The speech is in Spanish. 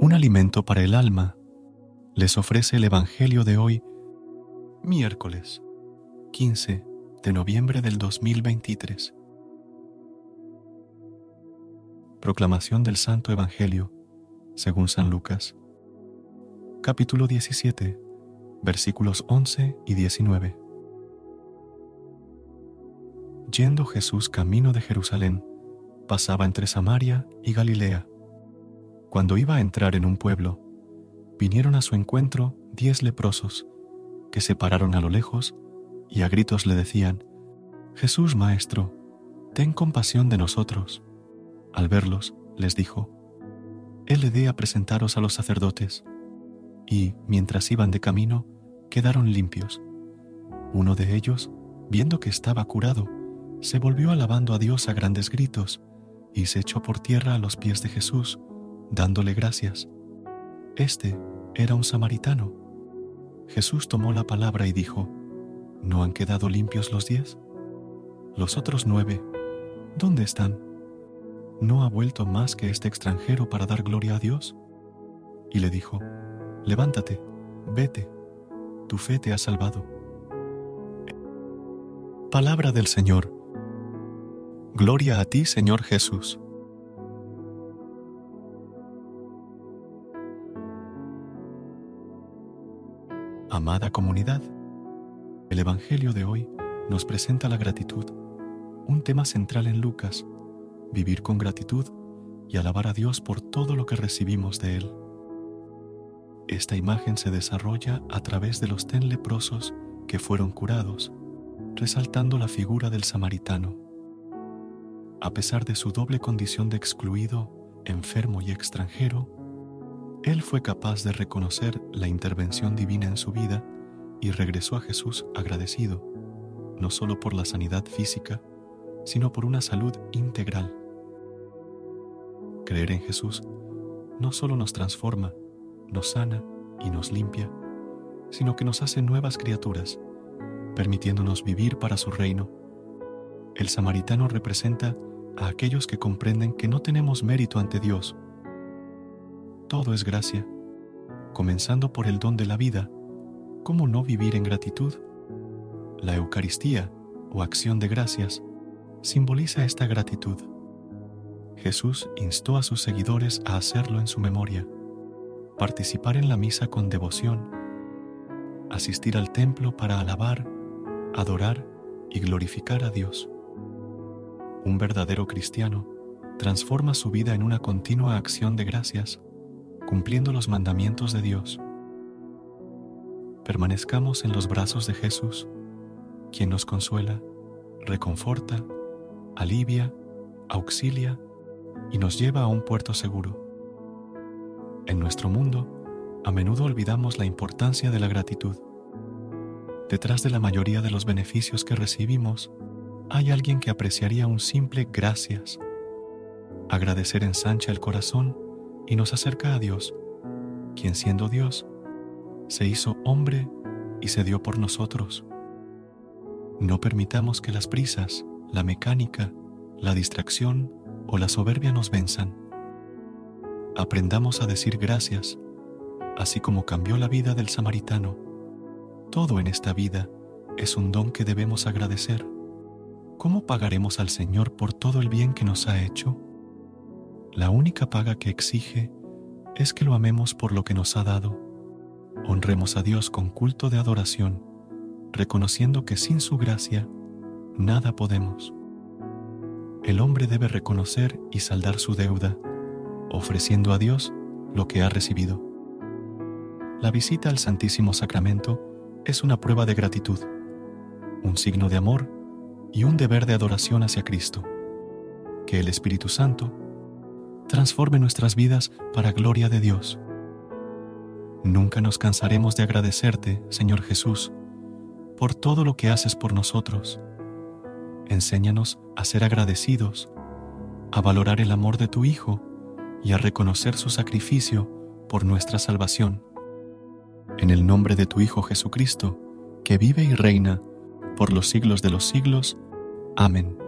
Un alimento para el alma, les ofrece el Evangelio de hoy, miércoles 15 de noviembre del 2023. Proclamación del Santo Evangelio, según San Lucas, capítulo 17, versículos 11 y 19. Yendo Jesús camino de Jerusalén, pasaba entre Samaria y Galilea cuando iba a entrar en un pueblo, vinieron a su encuentro diez leprosos, que se pararon a lo lejos y a gritos le decían, Jesús Maestro, ten compasión de nosotros. Al verlos, les dijo, Él le dé a presentaros a los sacerdotes. Y, mientras iban de camino, quedaron limpios. Uno de ellos, viendo que estaba curado, se volvió alabando a Dios a grandes gritos y se echó por tierra a los pies de Jesús dándole gracias. Este era un samaritano. Jesús tomó la palabra y dijo, ¿No han quedado limpios los diez? Los otros nueve, ¿dónde están? ¿No ha vuelto más que este extranjero para dar gloria a Dios? Y le dijo, Levántate, vete, tu fe te ha salvado. Palabra del Señor. Gloria a ti, Señor Jesús. Amada comunidad, el Evangelio de hoy nos presenta la gratitud, un tema central en Lucas, vivir con gratitud y alabar a Dios por todo lo que recibimos de Él. Esta imagen se desarrolla a través de los ten leprosos que fueron curados, resaltando la figura del samaritano. A pesar de su doble condición de excluido, enfermo y extranjero, él fue capaz de reconocer la intervención divina en su vida y regresó a Jesús agradecido, no solo por la sanidad física, sino por una salud integral. Creer en Jesús no solo nos transforma, nos sana y nos limpia, sino que nos hace nuevas criaturas, permitiéndonos vivir para su reino. El samaritano representa a aquellos que comprenden que no tenemos mérito ante Dios, todo es gracia. Comenzando por el don de la vida, ¿cómo no vivir en gratitud? La Eucaristía, o acción de gracias, simboliza esta gratitud. Jesús instó a sus seguidores a hacerlo en su memoria, participar en la misa con devoción, asistir al templo para alabar, adorar y glorificar a Dios. Un verdadero cristiano transforma su vida en una continua acción de gracias cumpliendo los mandamientos de Dios. Permanezcamos en los brazos de Jesús, quien nos consuela, reconforta, alivia, auxilia y nos lleva a un puerto seguro. En nuestro mundo, a menudo olvidamos la importancia de la gratitud. Detrás de la mayoría de los beneficios que recibimos, hay alguien que apreciaría un simple gracias. Agradecer ensancha el corazón y nos acerca a Dios, quien siendo Dios, se hizo hombre y se dio por nosotros. No permitamos que las prisas, la mecánica, la distracción o la soberbia nos venzan. Aprendamos a decir gracias, así como cambió la vida del samaritano. Todo en esta vida es un don que debemos agradecer. ¿Cómo pagaremos al Señor por todo el bien que nos ha hecho? La única paga que exige es que lo amemos por lo que nos ha dado. Honremos a Dios con culto de adoración, reconociendo que sin su gracia nada podemos. El hombre debe reconocer y saldar su deuda, ofreciendo a Dios lo que ha recibido. La visita al Santísimo Sacramento es una prueba de gratitud, un signo de amor y un deber de adoración hacia Cristo. Que el Espíritu Santo transforme nuestras vidas para gloria de Dios. Nunca nos cansaremos de agradecerte, Señor Jesús, por todo lo que haces por nosotros. Enséñanos a ser agradecidos, a valorar el amor de tu Hijo y a reconocer su sacrificio por nuestra salvación. En el nombre de tu Hijo Jesucristo, que vive y reina por los siglos de los siglos. Amén.